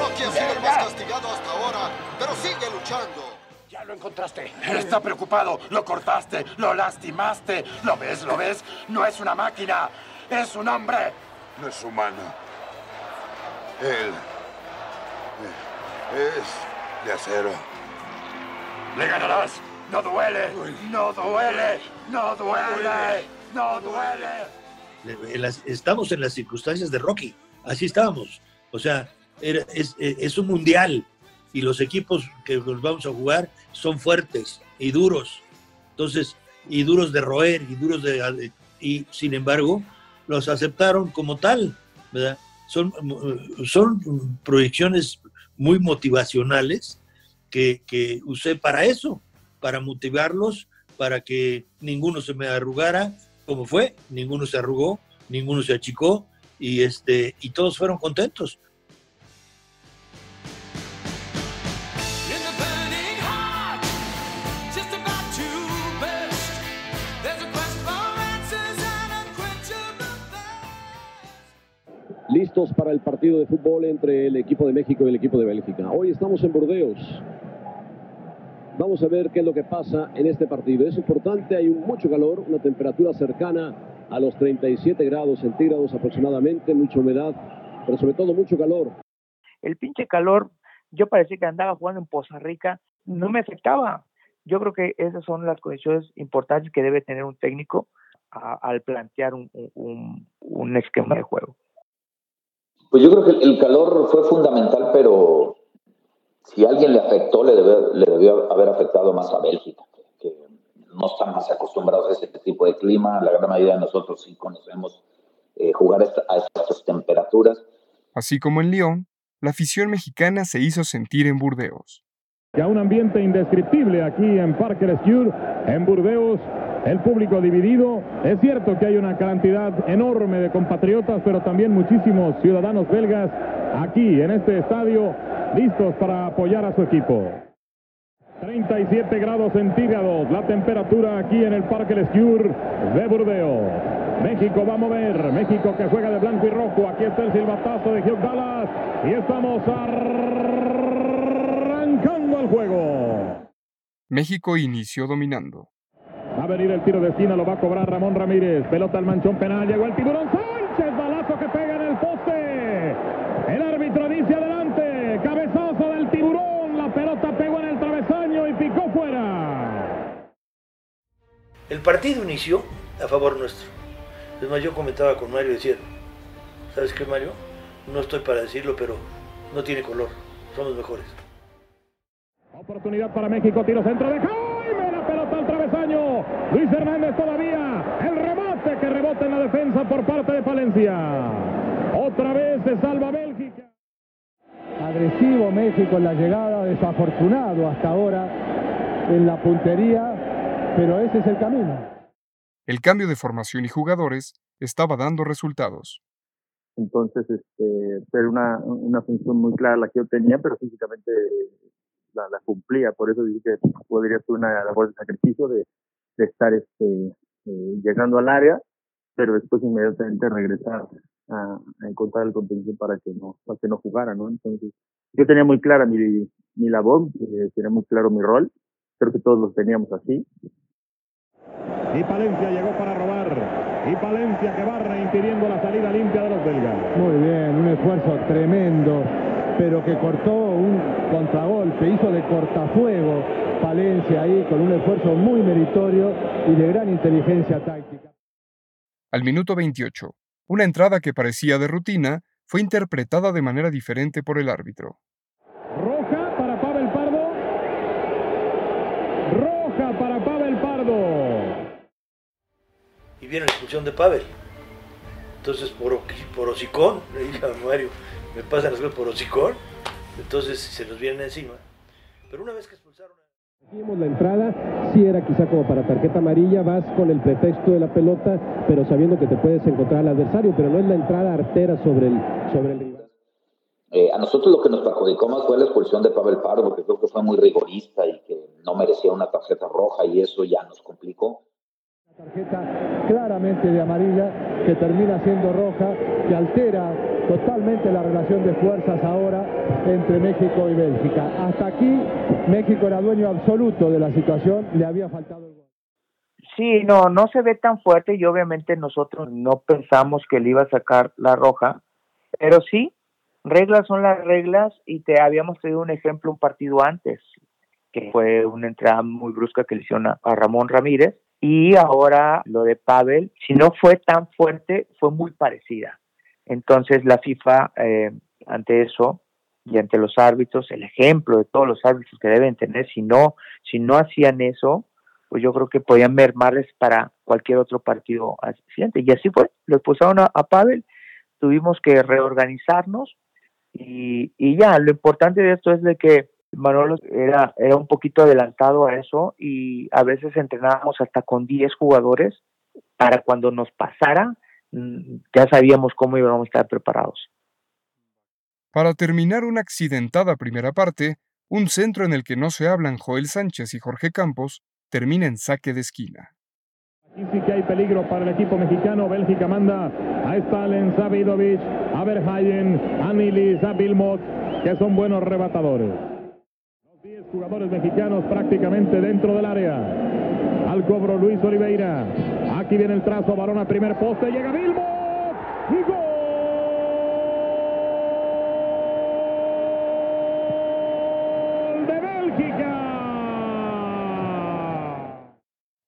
Rocky ha sido el más castigado hasta ahora, pero sigue luchando. Ya lo encontraste. Él está preocupado. Lo cortaste, lo lastimaste. ¿Lo ves? ¿Lo ves? No es una máquina. Es un hombre. No es humano. Él es de acero. Le ganarás. No duele. No duele. No duele. No duele. Estamos en las circunstancias de Rocky. Así estábamos. O sea, es, es un mundial y los equipos que nos vamos a jugar son fuertes y duros. Entonces, y duros de roer y duros de... Y sin embargo, los aceptaron como tal. Son, son proyecciones muy motivacionales que, que usé para eso, para motivarlos, para que ninguno se me arrugara, como fue, ninguno se arrugó, ninguno se achicó y, este, y todos fueron contentos. listos para el partido de fútbol entre el equipo de México y el equipo de Bélgica. Hoy estamos en Burdeos. Vamos a ver qué es lo que pasa en este partido. Es importante, hay mucho calor, una temperatura cercana a los 37 grados centígrados aproximadamente, mucha humedad, pero sobre todo mucho calor. el pinche calor, yo parecía que andaba jugando en Poza Rica, no me afectaba. Yo creo que esas son las condiciones importantes que debe tener un técnico al plantear un, un, esquema de juego. Pues yo creo que el calor fue fundamental, pero si alguien le afectó, le, le debió haber afectado más a Bélgica, que, no están más acostumbrados a ese tipo de clima. La gran mayoría de nosotros sí conocemos eh, jugar a estas temperaturas. Así como en Lyon, la afición mexicana se hizo sentir en Burdeos. Ya un ambiente indescriptible aquí en Parque Lescure, en Burdeos, el público dividido. Es cierto que hay una cantidad enorme de compatriotas, pero también muchísimos ciudadanos belgas aquí en este estadio, listos para apoyar a su equipo. 37 grados centígrados, la temperatura aquí en el Parque Lescure de Burdeos. México va a mover, México que juega de blanco y rojo. Aquí está el silbatazo de Hugh Dallas y estamos arrancando el juego. México inició dominando. Venir el tiro de esquina, lo va a cobrar Ramón Ramírez. Pelota al manchón penal, llegó el tiburón Sánchez, balazo que pega en el poste. El árbitro dice adelante, cabezazo del tiburón, la pelota pegó en el travesaño y picó fuera. El partido inició a favor nuestro. Es más, yo comentaba con Mario y decía, ¿sabes qué Mario? No estoy para decirlo, pero no tiene color. Somos mejores. Oportunidad para México, tiro centro de Jaime, la pelota al travesaño. Luis Hernández todavía. El remate que rebota en la defensa por parte de Palencia. Otra vez se salva Bélgica. Agresivo México en la llegada, desafortunado hasta ahora en la puntería, pero ese es el camino. El cambio de formación y jugadores estaba dando resultados. Entonces, este, era una, una función muy clara la que yo tenía, pero físicamente la, cumplía. Por eso dije que podría ser una labor de sacrificio de, de estar este, eh, llegando al área, pero después inmediatamente regresar a, encontrar el contenido para que no para que no jugara, ¿no? Entonces, yo tenía muy clara mi, mi labor, eh, tenía muy claro mi rol, creo que todos lo teníamos así. Y Palencia llegó para robar. Y Palencia que barra impidiendo la salida limpia de los belgas. Muy bien, un esfuerzo tremendo pero que cortó un contragolpe, hizo de cortafuego Palencia ahí con un esfuerzo muy meritorio y de gran inteligencia táctica. Al minuto 28, una entrada que parecía de rutina fue interpretada de manera diferente por el árbitro. Roja para Pavel Pardo. Roja para Pavel Pardo. Y viene la expulsión de Pavel. Entonces, por, por hocicón, [LAUGHS] le dije a Mario, me pasan las cosas por hocicón, entonces se nos vienen encima. Pero una vez que expulsaron Vimos la entrada, sí era quizá como para tarjeta amarilla, vas con el pretexto de la pelota, pero sabiendo que te puedes encontrar al adversario, pero no es la entrada artera sobre el, sobre el rival. Eh, a nosotros lo que nos perjudicó más fue la expulsión de Pavel Pardo, porque creo que fue muy rigorista y que no merecía una tarjeta roja y eso ya nos complicó. Tarjeta claramente de amarilla que termina siendo roja, que altera totalmente la relación de fuerzas ahora entre México y Bélgica. Hasta aquí México era dueño absoluto de la situación, le había faltado el gol. Sí, no, no se ve tan fuerte y obviamente nosotros no pensamos que le iba a sacar la roja, pero sí, reglas son las reglas y te habíamos tenido un ejemplo un partido antes, que fue una entrada muy brusca que le hicieron a Ramón Ramírez y ahora lo de Pavel, si no fue tan fuerte, fue muy parecida. Entonces la FIFA, eh, ante eso y ante los árbitros, el ejemplo de todos los árbitros que deben tener, si no, si no hacían eso, pues yo creo que podían mermarles para cualquier otro partido siguiente. Y así fue, lo expulsaron a, Pavel, tuvimos que reorganizarnos y, y ya, lo importante de esto es de que Manolo era, era un poquito adelantado a eso y a veces entrenábamos hasta con 10 jugadores para cuando nos pasara, mm, ya sabíamos cómo íbamos a estar preparados. Para terminar una accidentada primera parte, un centro en el que no se hablan Joel Sánchez y Jorge Campos termina en saque de esquina. Aquí sí que hay peligro para el equipo mexicano. Bélgica manda a Stalin, Savidovic, a Verhayen, a Nilis, a Bilmot, que son buenos rebatadores 10 jugadores mexicanos prácticamente dentro del área. Al cobro Luis Oliveira. Aquí viene el trazo, varón a primer poste, llega Bilbo. ¡Y gol!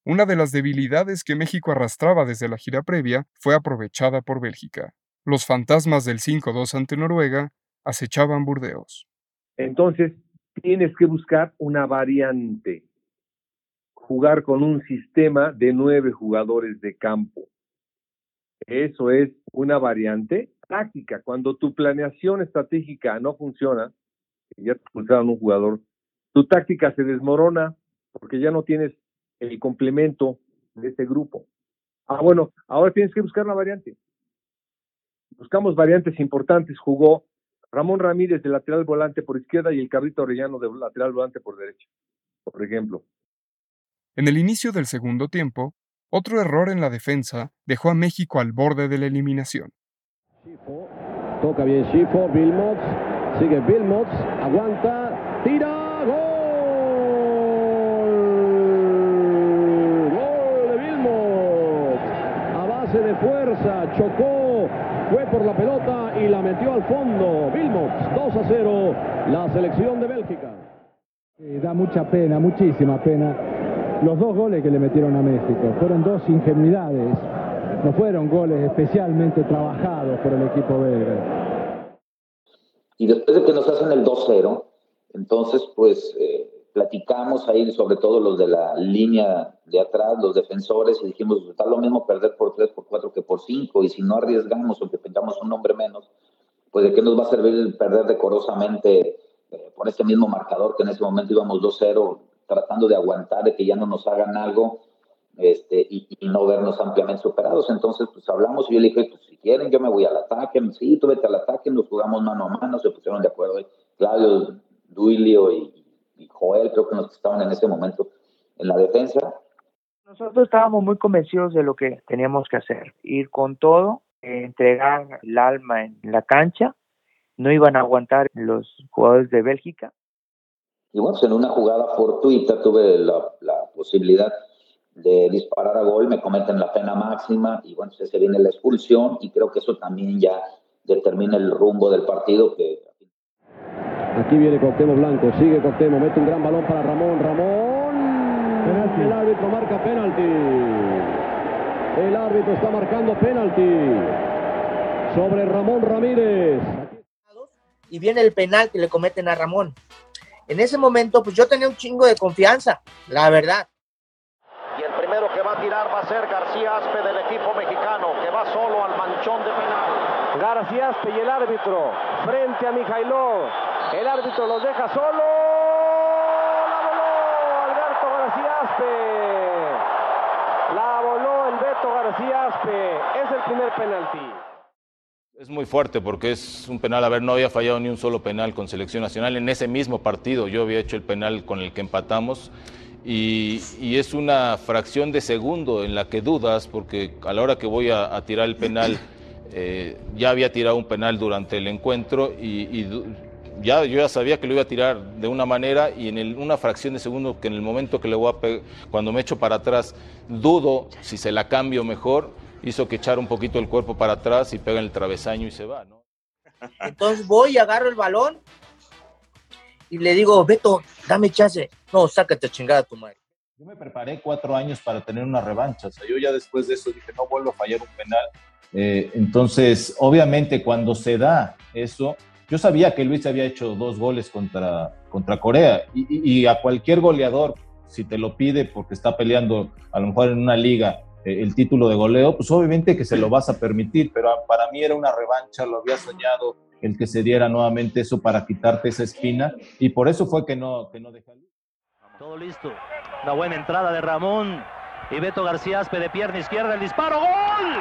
Una de las debilidades que México arrastraba desde la gira previa fue aprovechada por Bélgica. Los fantasmas del 5-2 ante Noruega acechaban Burdeos. Entonces, tienes que buscar una variante. Jugar con un sistema de nueve jugadores de campo. Eso es una variante táctica. Cuando tu planeación estratégica no funciona, ya te expulsaron un jugador, tu táctica se desmorona porque ya no tienes el complemento de este grupo. Ah, bueno, ahora tienes que buscar una variante. Buscamos variantes importantes. Jugó Ramón Ramírez de lateral volante por izquierda y el Cabrito Orellano de lateral volante por derecha, por ejemplo. En el inicio del segundo tiempo, otro error en la defensa dejó a México al borde de la eliminación. Toca bien Schifo, Vilmots, sigue Vilmots, aguanta, tira, gol. Gol de Vilmots. A base de fuerza, chocó, fue por la pelota y la metió al fondo. Vilmots, 2 a 0, la selección de Bélgica. Eh, da mucha pena, muchísima pena. Los dos goles que le metieron a México fueron dos ingenuidades, no fueron goles especialmente trabajados por el equipo belga. Y después de que nos hacen el 2-0, entonces pues eh, platicamos ahí, sobre todo los de la línea de atrás, los defensores, y dijimos, está lo mismo perder por 3, por 4 que por 5, y si no arriesgamos, aunque tengamos un hombre menos, pues de qué nos va a servir perder decorosamente eh, por este mismo marcador que en ese momento íbamos 2-0, tratando de aguantar, de que ya no nos hagan algo este, y, no vernos ampliamente superados. Entonces, pues hablamos y yo le dije, pues si quieren, yo me voy al ataque. Sí, tú vete al ataque, nos jugamos mano a mano, se pusieron de acuerdo. Claudio, Duilio y, y Joel, creo que nos estaban en ese momento en la defensa. Nosotros estábamos muy convencidos de lo que teníamos que hacer, ir con todo, entregar el alma en la cancha, no iban a aguantar los jugadores de Bélgica. Y bueno, pues en una jugada fortuita tuve la, la posibilidad de disparar a gol, me cometen la pena máxima y bueno, se viene la expulsión y creo que eso también ya determina el rumbo del partido que Aquí viene Coctemo Blanco, sigue Coctemo, mete un gran balón para Ramón, Ramón. Penalti. El árbitro marca penalti. El árbitro está marcando penalti sobre Ramón Ramírez. Y viene el penal que le cometen a Ramón. En ese momento, pues yo tenía un chingo de confianza, la verdad. Y el primero que va a tirar va a ser García Aspe del equipo mexicano, que va solo al manchón de penal. García Aspe y el árbitro frente a Mijailov. El árbitro los deja solo. La voló Alberto García Aspe. La voló el Beto García Aspe. Es el primer penalti. Es muy fuerte porque es un penal. A ver, no había fallado ni un solo penal con selección nacional. En ese mismo partido yo había hecho el penal con el que empatamos. Y, es una fracción de segundo en la que dudas, porque a la hora que voy a, tirar el penal, eh, ya había tirado un penal durante el encuentro y, ya, yo ya sabía que lo iba a tirar de una manera y en el, una fracción de segundo que en el momento que le voy a pegar, cuando me echo para atrás, dudo si se la cambio mejor, hizo que echar un poquito el cuerpo para atrás y pega en el travesaño y se va, ¿no? Entonces voy, agarro el balón y le digo, Beto, dame chance. No, sácate chingada tu madre. Yo me preparé cuatro años para tener una revancha. O sea, yo ya después de eso dije, no vuelvo a fallar un penal. Eh, entonces, obviamente, cuando se da eso, yo sabía que Luis había hecho dos goles contra, contra Corea y, a cualquier goleador, si te lo pide porque está peleando a lo mejor en una liga eh, el título de goleo, pues obviamente que se lo vas a permitir, pero para mí era una revancha, lo había soñado el que se diera nuevamente eso para quitarte esa espina y por eso fue que no, que no. Todo listo, la buena entrada de Ramón y Beto García Aspe de pierna izquierda, el disparo, ¡gol!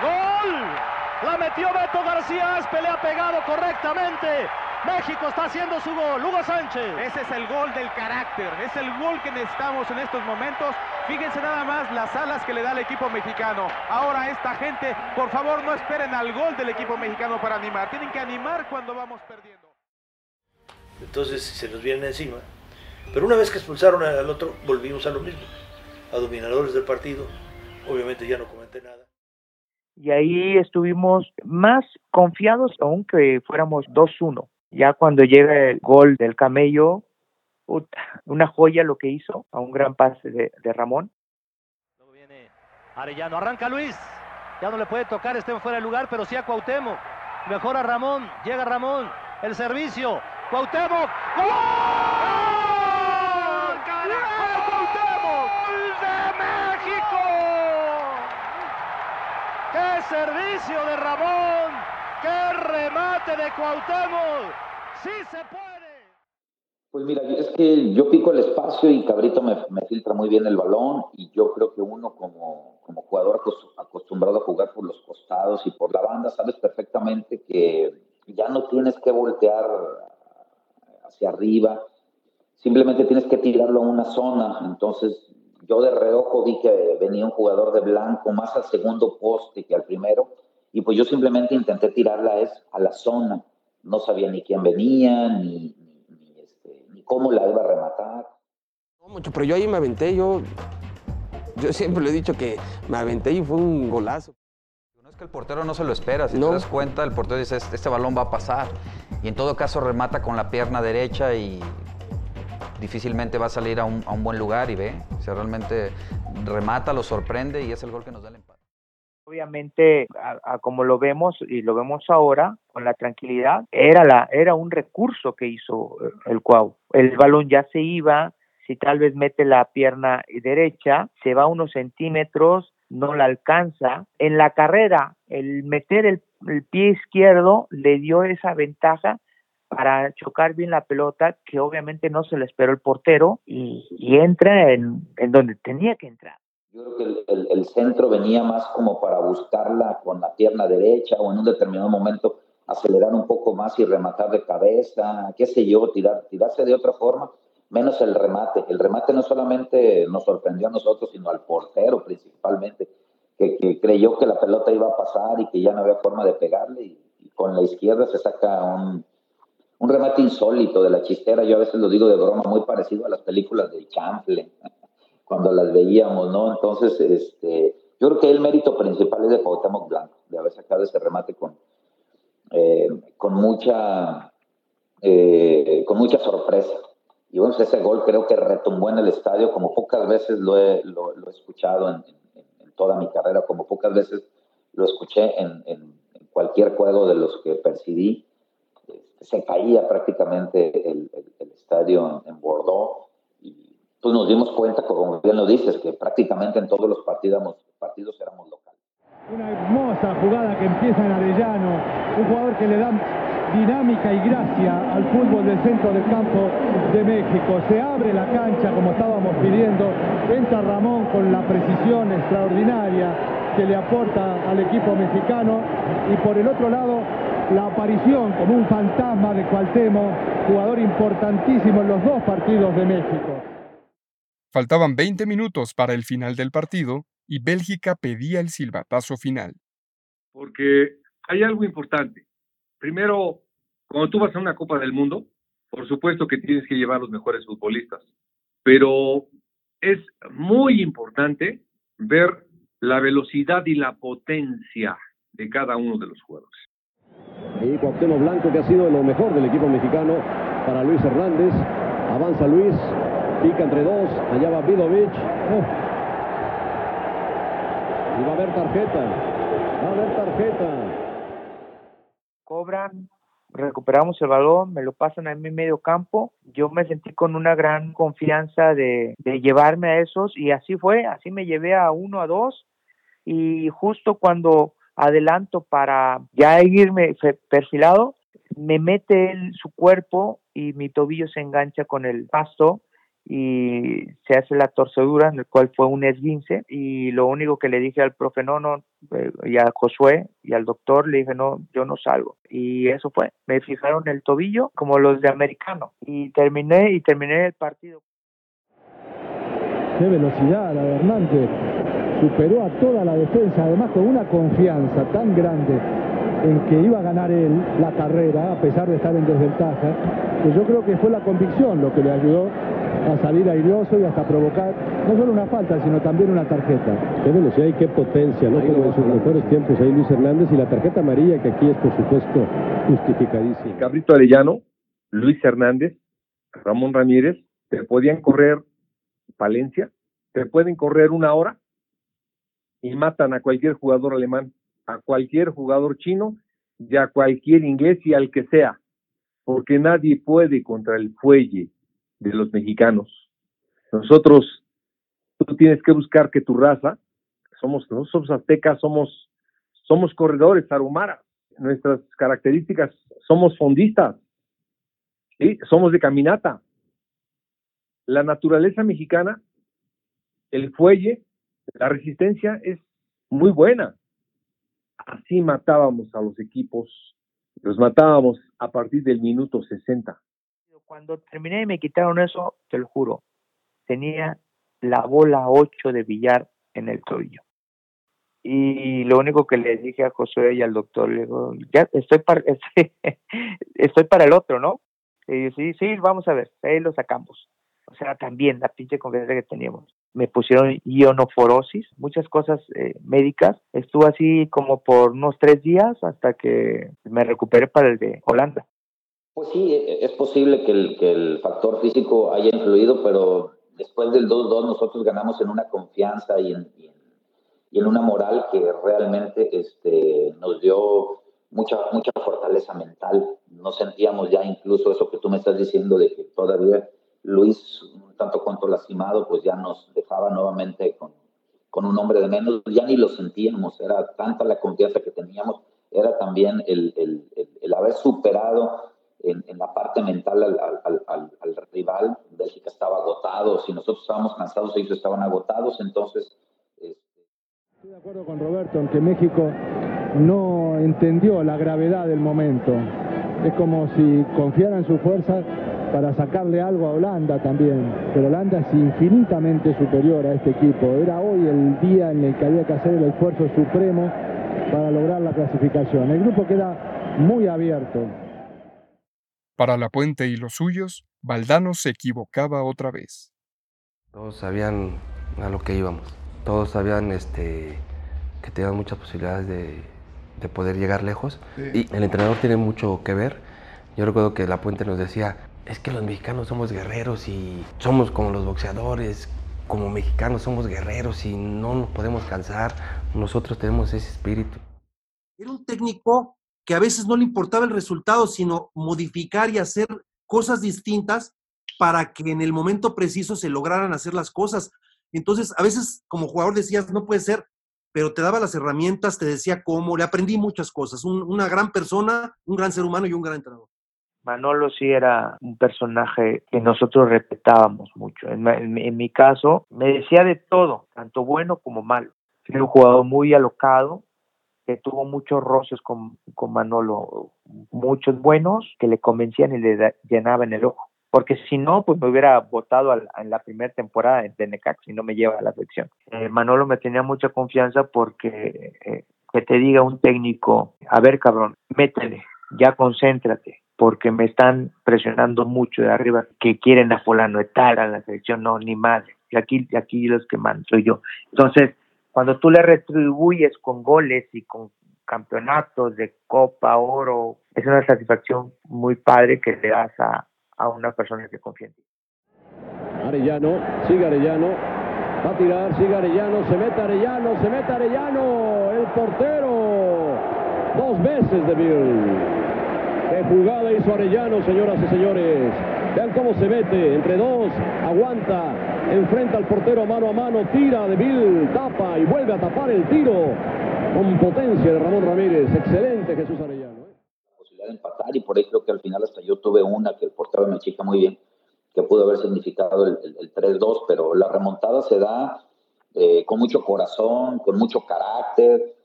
¡Gol! La metió Beto García Aspe, le ha pegado correctamente. México está haciendo su gol. Hugo Sánchez. Ese es el gol del carácter. Es el gol que necesitamos en estos momentos. Fíjense nada más las alas que le da el equipo mexicano. Ahora esta gente, por favor, no esperen al gol del equipo mexicano para animar. Tienen que animar cuando vamos perdiendo. Entonces se nos vienen encima. Pero una vez que expulsaron al otro, volvimos a lo mismo. A dominadores del partido. Obviamente ya no comenté nada y ahí estuvimos más confiados aunque fuéramos 2-1. Ya cuando llega el gol del camello, una joya lo que hizo, a un gran pase de, de Ramón. Arellano, arranca Luis. Ya no le puede tocar, esté fuera de lugar, pero sí a Cuauhtémoc. Mejora Ramón, llega Ramón. El servicio. Cuauhtémoc. ¡Gol! ¡Carajo! ¡Cuauhtémoc! ¡De México! ¡Qué servicio de Ramón! ¡Qué remate de Cuauhtémoc! ¡Sí se puede! Pues mira, es que yo pico el espacio y Cabrito me, me, filtra muy bien el balón y yo creo que uno como, como jugador acostumbrado a jugar por los costados y por la banda, sabes perfectamente que ya no tienes que voltear hacia arriba, simplemente tienes que tirarlo a una zona. Entonces yo de reojo vi que venía un jugador de blanco más al segundo poste que al primero y pues yo simplemente intenté tirarla es a la zona. No sabía ni quién venía, ni, cómo la iba a rematar. No mucho, pero yo ahí me aventé, yo, yo siempre le he dicho que me aventé y fue un golazo. No es que el portero no se lo espera, si no. te das cuenta, el portero dice, este, este balón va a pasar. Y en todo caso remata con la pierna derecha y difícilmente va a salir a un, a un buen lugar y ve, o sea, realmente remata, lo sorprende y es el gol que nos da el empate. Obviamente, a, a como lo vemos y lo vemos ahora, con la tranquilidad, era, la, era un recurso que hizo el Cuau. El balón ya se iba, si tal vez mete la pierna derecha, se va unos centímetros, no la alcanza. En la carrera, el meter el, el pie izquierdo le dio esa ventaja para chocar bien la pelota, que obviamente no se le esperó el portero y, y entra en, en donde tenía que entrar. Yo creo que el, el, el, centro venía más como para buscarla con la pierna derecha o en un determinado momento acelerar un poco más y rematar de cabeza, qué sé yo, tirar, tirarse de otra forma, menos el remate. El remate no solamente nos sorprendió a nosotros, sino al portero principalmente, que, que creyó que la pelota iba a pasar y que ya no había forma de pegarle y, y con la izquierda se saca un, un remate insólito de la chistera, yo a veces lo digo de broma, muy parecido a las películas de Champlain [LAUGHS] cuando las veíamos, ¿no? Entonces, este, yo creo que el mérito principal es de Cuauhtémoc Blanco, de haber sacado ese remate con, eh, con mucha eh, con mucha sorpresa. Y bueno, ese gol creo que retumbó en el estadio como pocas veces lo he, lo, lo he escuchado en, en, en, toda mi carrera, como pocas veces lo escuché en, en cualquier juego de los que percibí. Se caía prácticamente el, el, el estadio en, Bordeaux pues nos dimos cuenta, como bien lo dices, que prácticamente en todos los partidos, partidos éramos locales. Una hermosa jugada que empieza en Arellano, un jugador que le da dinámica y gracia al fútbol del centro del campo de México. Se abre la cancha como estábamos pidiendo, entra Ramón con la precisión extraordinaria que le aporta al equipo mexicano y por el otro lado la aparición como un fantasma de Cualtemo, jugador importantísimo en los dos partidos de México. Faltaban 20 minutos para el final del partido y Bélgica pedía el silbatazo final. Porque hay algo importante. Primero, cuando tú vas a una Copa del Mundo, por supuesto que tienes que llevar los mejores futbolistas, pero es muy importante ver la velocidad y la potencia de cada uno de los jugadores. Y Cuauhtémoc Blanco que ha sido lo mejor del equipo mexicano para Luis Hernández. Avanza Luis, Pica entre dos. Allá va Vidovic. Y va a haber tarjeta. Va a haber tarjeta. Cobran, recuperamos el balón, me lo pasan a mi medio campo. Yo me sentí con una gran confianza de llevarme a esos y así fue. Así me llevé a uno, a dos. Y justo cuando adelanto para ya irme perfilado, me mete él, su cuerpo y mi tobillo se engancha con el pasto y se hace la torcedura, en el cual fue un esguince, y lo único que le dije al profe, no, no, eh, y a Josué y al doctor le dije, no, yo no salgo. Y eso fue, me fijaron el tobillo como los de americano, y terminé, y terminé el partido. Qué velocidad la de Hernández, superó a toda la defensa, además con una confianza tan grande en que iba a ganar él la carrera, a pesar de estar en desventaja, que yo creo que fue la convicción lo que le ayudó a salir airoso y hasta provocar no solo una falta, sino también una tarjeta. Qué velocidad y qué potencia, ¿no? Como en sus mejores tiempos ahí Luis Hernández y la tarjeta amarilla que aquí es por supuesto justificadísima. Cabrito Arellano, Luis Hernández, Ramón Ramírez, te podían correr Palencia, te pueden correr una hora y matan a cualquier jugador alemán, a cualquier jugador chino y a cualquier inglés y al que sea, porque nadie puede contra el fuelle de los mexicanos. Nosotros, tú tienes que buscar que tu raza, somos, nosotros somos aztecas, somos, somos corredores, tarumaras, nuestras características, somos fondistas, ¿sí? somos de caminata. La naturaleza mexicana, el fuelle, la resistencia es muy buena. Así matábamos a los equipos, los matábamos a partir del minuto 60. Cuando terminé y me quitaron eso, te lo juro, tenía la bola 8 de billar en el tobillo. Y lo único que le dije a José y al doctor, le digo, ya estoy para, [LAUGHS] estoy, para el otro, ¿no? Y yo, sí, sí, vamos a ver, ahí lo sacamos. O sea, también la pinche confianza que teníamos. Me pusieron ionoforosis, muchas cosas eh, médicas. Estuve así como por unos tres días hasta que me recuperé para el de Holanda. Pues sí, e, es posible que el, que el factor físico haya influido, pero después del 2-2 nosotros ganamos en una confianza y en, y en, una moral que realmente este, nos dio mucha, mucha fortaleza mental. No sentíamos ya incluso eso que tú me estás diciendo de que todavía Luis, tanto cuanto lastimado, pues ya nos dejaba nuevamente con, con un hombre de menos, ya ni lo sentíamos, era tanta la confianza que teníamos, era también el, el, el, haber superado en, en, la parte mental al, al, al, al, rival. Bélgica estaba agotado, si nosotros estábamos cansados, ellos estaban agotados, entonces... Este... Estoy de acuerdo con Roberto en que México no entendió la gravedad del momento. Es como si confiara en su fuerza para sacarle algo a Holanda también. Pero Holanda es infinitamente superior a este equipo. Era hoy el día en el que había que hacer el esfuerzo supremo para lograr la clasificación. El grupo queda muy abierto. Para La Puente y los suyos, Valdano se equivocaba otra vez. Todos sabían a lo que íbamos. Todos sabían este, que tenían muchas posibilidades de, de poder llegar lejos. Y el entrenador tiene mucho que ver. Yo recuerdo que La Puente nos decía, es que los mexicanos somos guerreros y somos como los boxeadores, como mexicanos somos guerreros y no nos podemos cansar, nosotros tenemos ese espíritu. Era un técnico que a veces no le importaba el resultado, sino modificar y hacer cosas distintas para que en el momento preciso se lograran hacer las cosas. Entonces, a veces como jugador decías, no puede ser, pero te daba las herramientas, te decía cómo, le aprendí muchas cosas, una gran persona, un gran ser humano y un gran entrenador. Manolo sí era un personaje que nosotros respetábamos mucho. En, mi caso, me decía de todo, tanto bueno como malo. Era un jugador muy alocado, que tuvo muchos roces con, con Manolo, muchos buenos que le convencían y le llenaban el ojo. Porque si no, pues me hubiera votado en la primera temporada de Necax y no me lleva a la selección. Eh, Manolo me tenía mucha confianza porque eh, que te diga un técnico, a ver cabrón, métele, ya concéntrate, porque me están presionando mucho de arriba que quieren a fulano de tal a la selección, no, ni madre. Y aquí, aquí los que mandan soy yo. Entonces, cuando tú le retribuyes con goles y con campeonatos de Copa, Oro, es una satisfacción muy padre que le das a, a una persona que confía en ti. Arellano, sigue Arellano, va a tirar, sigue Arellano, se mete Arellano, se mete Arellano, el portero, dos veces de Bill. Qué jugada hizo Arellano, señoras y señores. Vean cómo se mete entre dos, aguanta, enfrenta al portero mano a mano, tira de Bill, tapa y vuelve a tapar el tiro con potencia de Ramón Ramírez. Excelente Jesús Arellano. ¿eh? Posibilidad de empatar y por ahí creo que al final hasta yo tuve una que el portero me chica muy bien, que pudo haber significado el, 3-2, pero la remontada se da eh, con mucho corazón, con mucho carácter,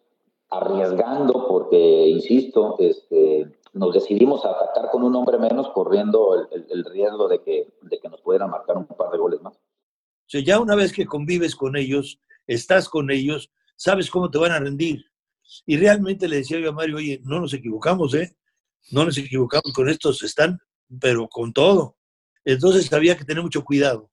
arriesgando, porque, insisto, este, nos decidimos a atacar con un hombre menos, corriendo el, riesgo de que, de que nos pudieran marcar un par de goles más. O ya una vez que convives con ellos, estás con ellos, sabes cómo te van a rendir. Y realmente le decía yo a Mario, oye, no nos equivocamos, ¿eh? No nos equivocamos con estos, están, pero con todo. Entonces había que tener mucho cuidado.